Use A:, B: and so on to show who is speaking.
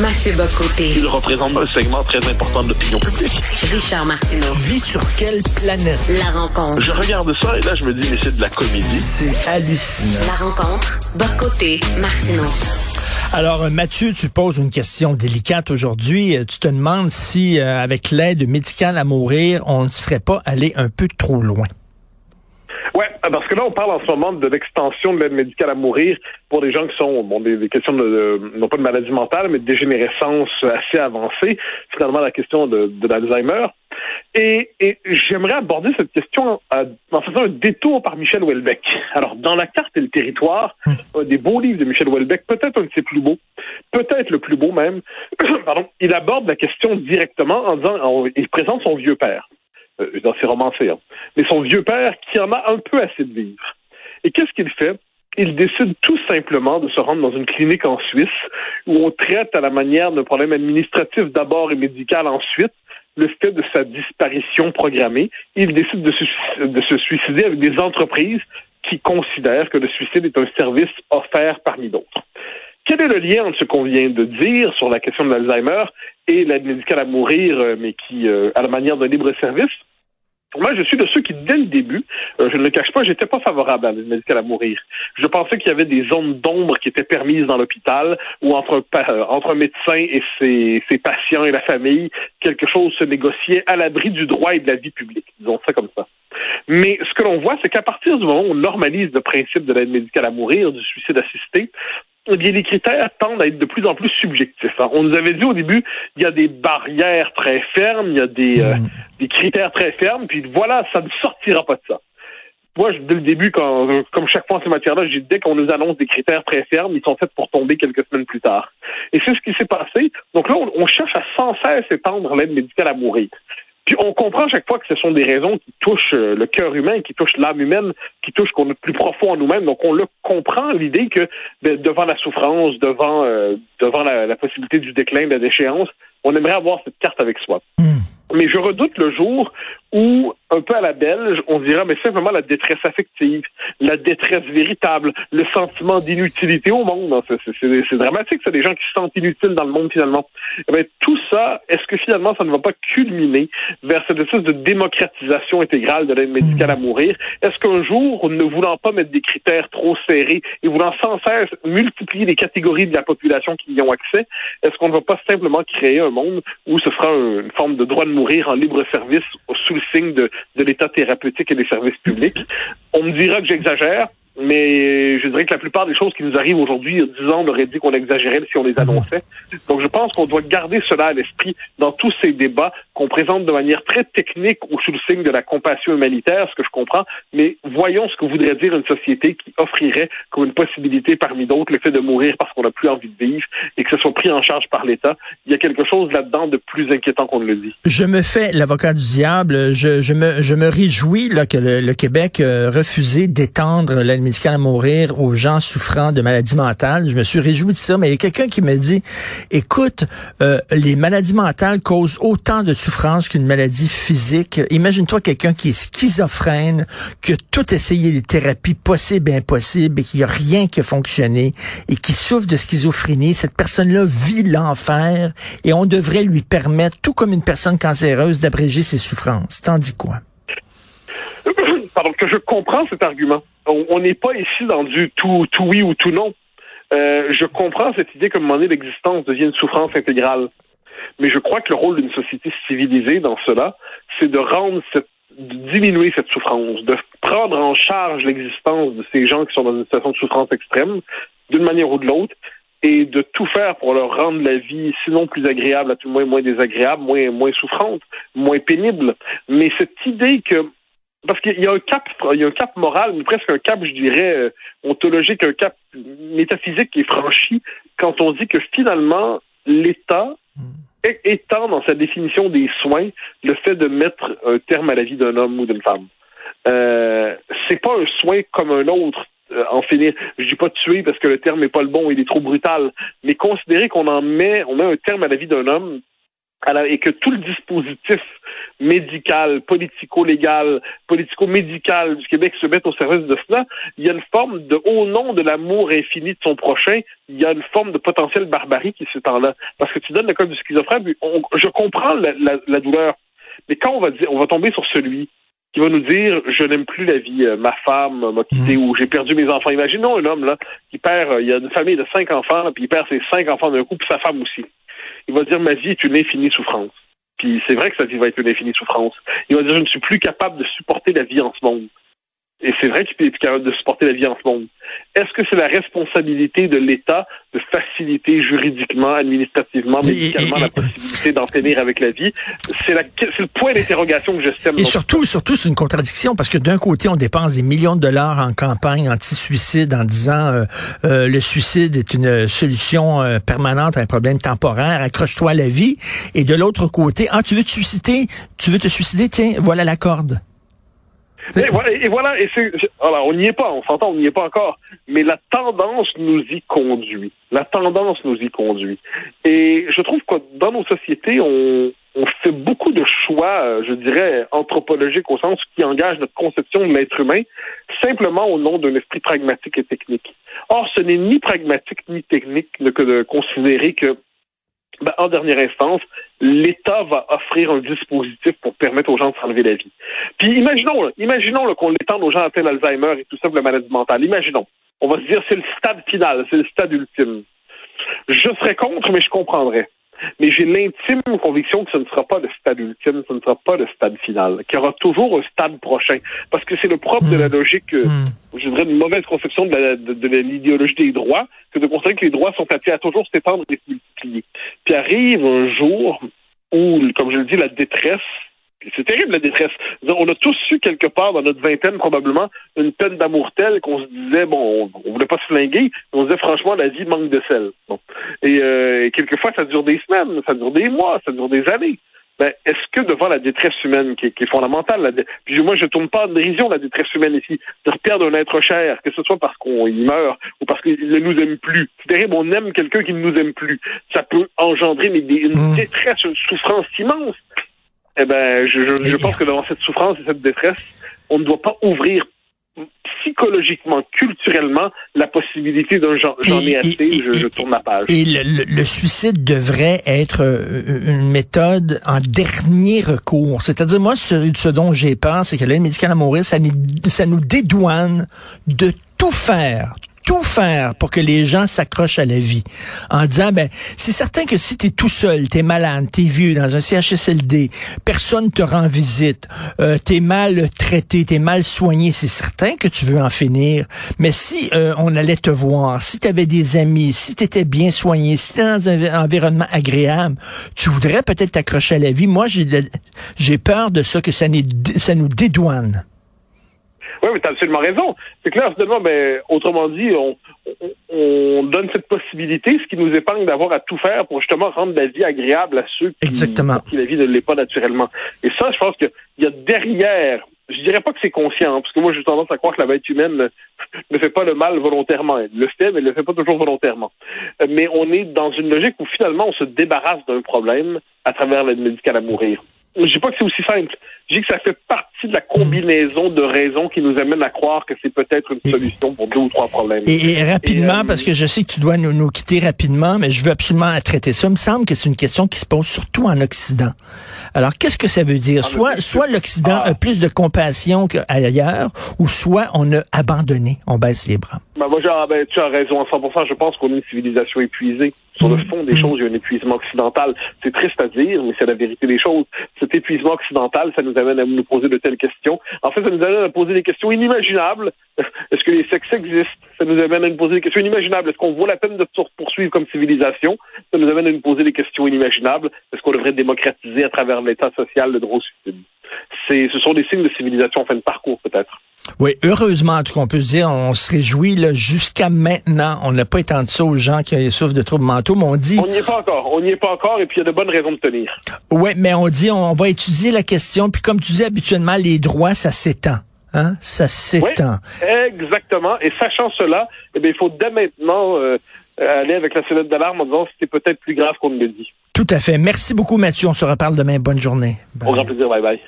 A: Mathieu Bocoté.
B: Il représente un segment très important de l'opinion publique.
A: Richard Martineau.
C: Tu vis sur quelle planète?
A: La rencontre.
B: Je regarde ça et là, je me dis, mais c'est de la comédie.
C: C'est hallucinant.
A: La rencontre. Bocoté. Martineau.
C: Alors, euh, Mathieu, tu poses une question délicate aujourd'hui. Euh, Tu te demandes si, euh, avec l'aide médicale à mourir, on ne serait pas allé un peu trop loin.
D: Ouais, parce que là, on parle en ce moment de l'extension de l'aide médicale à mourir pour des gens qui sont, bon, des, des questions de, de- non pas de maladie mentale, mais de dégénérescence assez avancée. Finalement, la question de, de l'Alzheimer. Et, et j'aimerais aborder cette question euh, en faisant un détour par Michel Houellebecq. Alors, dans La carte et le territoire, un des beaux livres de Michel Houellebecq, peut-être un de ses plus beaux, peut-être le plus beau même, pardon, il aborde la question directement en disant, en- il présente son vieux père euh, dans ses romancés, hein. mais son vieux père qui en a un peu assez de vivre. Et qu'est-ce qu'il fait? Il décide tout simplement de se rendre dans une clinique en Suisse où on traite à la manière d'un problème administratif d'abord et médical ensuite le fait de sa disparition programmée. Il décide de se, de se suicider avec des entreprises qui considèrent que le suicide est un service offert parmi d'autres. Quel est le lien entre ce qu'on vient de dire sur la question de l'Alzheimer et l'aide médicale à mourir, euh, mais qui, euh, à la manière d'un libre service? Moi, je suis de ceux qui, dès le début, euh, je ne le cache pas, j'étais pas favorable à l'aide médicale à mourir. Je pensais qu'il y avait des zones d'ombre qui étaient permises dans l'hôpital, où entre un, pa- euh, entre un médecin et ses, ses patients et la famille, quelque chose se négociait à l'abri du droit et de la vie publique. Disons ça comme ça. Mais ce que l'on voit, c'est qu'à partir du moment où on normalise le principe de l'aide médicale à mourir, du suicide assisté, eh bien, les critères tendent à être de plus en plus subjectifs. hein. On nous avait dit au début, il y a des barrières très fermes, il y a des, euh, des critères très fermes, puis voilà, ça ne sortira pas de ça. Moi, je- dès le début, quand, euh, comme chaque fois en ces matières-là, j'ai dès qu'on nous annonce des critères très fermes, ils sont faits pour tomber quelques semaines plus tard. Et c'est ce qui s'est passé. Donc là, on, on cherche à sans cesse étendre l'aide médicale à mourir. Puis on comprend chaque fois que ce sont des raisons qui touchent euh, le cœur humain, qui touchent l'âme humaine, qui touchent qu'on est plus profond en nous-mêmes. Donc on le comprend l'idée que ben, devant la souffrance, devant euh, devant la, la possibilité du déclin, de la déchéance, on aimerait avoir cette carte avec soi. Mais je redoute le jour où, un peu à la belge, on dira, mais simplement la détresse affective, la détresse véritable, le sentiment d'inutilité au monde. hein, C'est- dramatique, c'est des gens qui se sentent inutiles dans le monde finalement. Eh bien, tout ça, est-ce que finalement ça ne va pas culminer vers cette espèce de démocratisation intégrale de l'aide médicale à mourir? Est-ce qu'un jour, ne voulant pas mettre des critères trop serrés et voulant sans cesse multiplier les catégories de la population qui y ont accès, est-ce qu'on ne va pas simplement créer un monde où ce sera un- une forme de droit de mourir en libre service sous le signe de, de l'état thérapeutique et des services publics? On me dira que j'exagère, mais je dirais que la plupart des choses qui nous arrivent aujourd'hui, il y a 10 ans, on aurait dit qu'on exagérait si on les annonçait. Donc je pense qu'on doit garder cela à l'esprit dans tous ces débats qu'on présente de manière très technique ou sous le signe de la compassion humanitaire, ce que je comprends, mais voyons ce que voudrait dire une société qui offrirait comme une possibilité parmi d'autres le fait de mourir parce qu'on n'a plus envie de vivre et que ce soit pris en charge par l'État. Il y a quelque chose là-dedans de plus inquiétant qu'on ne le dit.
C: Je me fais l'avocat du diable. Je, me, je me réjouis là, que le, Québec a refusé d'étendre l'aide médicale à mourir aux gens souffrant de maladies mentales. Je me suis réjoui de ça, mais il y a quelqu'un qui me dit, écoute, euh, les maladies mentales causent autant de souffrance qu'une maladie physique. Imagine-toi quelqu'un qui est schizophrène, qui a tout essayé des thérapies possibles et impossibles et qu'il n'y a rien qui a fonctionné et qui souffre de schizophrénie. Cette personne-là vit l'enfer et on devrait lui permettre, tout comme une personne cancéreuse, d'abréger ses souffrances. T'en dis quoi?
D: Pardon, que je comprends cet argument. On n'est pas ici dans du tout, tout oui ou tout non. Euh, je comprends cette idée qu'à un moment donné, l'existence devient une souffrance intégrale. Mais je crois que le rôle d'une société civilisée dans cela, c'est de rendre cette de diminuer cette souffrance, de prendre en charge l'existence de ces gens qui sont dans une situation de souffrance extrême, d'une manière ou de l'autre, et de tout faire pour leur rendre la vie, sinon plus agréable, à tout le moins moins désagréable, moins, moins souffrante, moins pénible. Mais cette idée que parce qu'il y a un cap, il y a un cap moral, mais presque un cap, je dirais, euh, ontologique, un cap métaphysique qui est franchi quand on dit que finalement, l'État é- étend dans sa définition des soins le fait de mettre un terme à la vie d'un homme ou d'une femme. Euh, c'est pas un soin comme un autre. euh, en finir, je dis pas tuer parce que le terme n'est pas le bon, il est trop brutal, mais considérer qu'on en met, on met un terme à la vie d'un homme à la- et que tout le dispositif médicale, politico-légale, politico-médicale du Québec se mettent au service de cela, il y a une forme de, au nom de l'amour infini de son prochain, il y a une forme de potentielle barbarie qui s'étend là. Parce que tu donnes le cas du schizophrène, je comprends la, la, douleur, mais quand on va dire, on va tomber sur celui qui va nous dire je n'aime plus la vie, euh, ma femme m'a quitté mmh. ou j'ai perdu mes enfants. Imaginons un homme là qui perd, euh, il y a une famille de cinq enfants, puis il perd ses cinq enfants d'un coup, puis sa femme aussi. Il va dire ma vie est une infinie souffrance. Puis c'est vrai que sa vie va être une infinie souffrance. Il va dire je ne suis plus capable de supporter la vie en ce monde. Et c'est vrai qu'il est plus capable de supporter la vie en ce monde. Est-ce que c'est la responsabilité de l'État de faciliter juridiquement, administrativement, médicalement la possibilité d'en tenir avec la vie? C'est le point d'interrogation que je sème.
C: Et surtout, surtout, c'est une contradiction parce que d'un côté, on dépense des millions de dollars en campagne anti-suicide en disant euh, euh, le suicide est une solution euh, permanente à un problème temporaire, accroche-toi à la vie. Et de l'autre côté, ah, tu veux te suicider? Tu veux te suicider? Tiens, voilà la corde.
D: Et voilà, et voilà, et c'est, alors on n'y est pas, on s'entend, on n'y est pas encore, mais la tendance nous y conduit. La tendance nous y conduit. Et je trouve que dans nos sociétés, on, on fait beaucoup de choix, euh, je dirais, anthropologiques au sens qui engagent notre conception de l'être humain, simplement au nom d'un esprit pragmatique et technique. Or, ce n'est ni pragmatique ni technique que de considérer que ben, en dernière instance, l'État va offrir un dispositif pour permettre aux gens de s'enlever la vie. Puis imaginons, imaginons qu'on l'étende aux gens atteints d'Alzheimer et tout ça de la maladie mentale. Imaginons. On va se dire c'est le stade final, c'est le stade ultime. Je serais contre, mais je comprendrais. Mais j'ai l'intime conviction que ce ne sera pas le stade ultime, ce ne sera pas le stade final, qu'il y aura toujours un stade prochain. Parce que c'est le propre de la hmm. logique, hmm. je dirais, une mauvaise conception de l'idéologie des droits, que de considérer que les droits sont appelés à toujours s'étendre et se Puis arrive un jour où, comme je le dis, la détresse c'est terrible la détresse. On a tous su quelque part dans notre vingtaine probablement une peine d'amour telle qu'on se disait bon, on, voulait pas se flinguer, mais on se disait franchement la vie manque de sel. Euh, et, quelquefois ça dure des semaines, ça dure des mois, ça dure des années. Ben, est-ce que devant la détresse humaine qui est, fondamentale, puis moi je tourne pas en dérision la détresse humaine ici, de perdre un être cher, que ce soit parce qu'on y meurt ou parce qu'il ne nous aime plus. C'est terrible, on aime quelqu'un qui ne nous aime plus. Ça peut engendrer mais une mmh. détresse, une souffrance immense. Eh ben, je, je, pense que devant cette souffrance et cette détresse, on ne doit pas ouvrir psychologiquement, culturellement, la possibilité d'un j'en ai assez, je, je, tourne la page.
C: Et le, le, suicide devrait être euh, une méthode en dernier recours. C'est-à-dire, moi, ce, ce dont j'ai peur, c'est que l'aide médicale à mourir, ça, ça nous dédouane de tout faire, faire pour que les gens s'accrochent à la vie. En disant, ben, c'est certain que si tu es tout seul, tu es malade, tu es vieux dans un CHSLD, personne te rend visite, euh, mal traité, tu es mal soigné, c'est certain que tu veux en finir. Mais si euh, on allait te voir, si tu avais des amis, si tu étais bien soigné, si tu dans un environnement agréable, tu voudrais peut-être t'accrocher à la vie. Moi, j'ai peur de ça, que ça nous dédouane.
D: Oui, mais tu as absolument raison. C'est clair, finalement, ben, autrement dit, on, on, donne cette possibilité, ce qui nous épargne d'avoir à tout faire pour justement rendre la vie agréable à ceux qui, qui la vie ne l'est pas naturellement. Et ça, je pense qu'il y a derrière, je dirais pas que c'est conscient, parce que moi j'ai tendance à croire que la bête humaine ne, fait pas le mal volontairement. Elle le fait, mais elle le fait pas toujours volontairement. Mais on est dans une logique où finalement on se débarrasse d'un problème à travers l'aide médicale à mourir. Je dis pas que c'est aussi simple. Je dis que ça fait partie de la combinaison de raisons qui nous amènent à croire que c'est peut-être une solution pour deux ou trois problèmes.
C: Et, rapidement, euh, parce que je sais que tu dois nous, nous, quitter rapidement, mais je veux absolument traiter ça. Il me semble que c'est une question qui se pose surtout en Occident. Alors, qu'est-ce que ça veut dire? Soit, soit l'Occident ah. a plus de compassion qu'ailleurs, ou soit on a abandonné, on baisse les bras.
D: Ben moi, ben, tu as raison à 100%. Je pense qu'on est une civilisation épuisée. Sur le fond des choses, il y a un épuisement occidental. C'est triste à dire, mais c'est la vérité des choses. Cet épuisement occidental, ça nous amène à nous poser de telles questions. En fait, ça nous amène à poser des questions inimaginables. Est-ce que les sexes existent? Ça nous amène à nous poser des questions inimaginables. Est-ce qu'on vaut la peine de se poursuivre comme civilisation? Ça nous amène à nous poser des questions inimaginables. Est-ce qu'on devrait démocratiser à travers l'état social le droit au suicide? C'est, ce sont des signes de civilisation en fin de parcours, peut-être.
C: Oui, heureusement, en tout cas, on peut se dire, on se réjouit, jusqu'à maintenant, on n'a pas étendu ça aux gens qui souffrent de troubles mentaux, mais on dit...
D: On n'y est pas encore, on n'y est pas encore, et puis il y a de bonnes raisons de tenir.
C: Oui, mais on dit, on va étudier la question, puis comme tu dis habituellement, les droits, ça s'étend. Hein? Ça s'étend.
D: Oui, exactement. Et sachant cela, eh bien, il faut dès maintenant euh, aller avec la sonnette d'alarme en disant c'était peut-être plus grave qu'on ne le dit.
C: Tout à fait. Merci beaucoup, Mathieu. On se reparle demain. Bonne journée.
D: Au grand plaisir. Bye bye.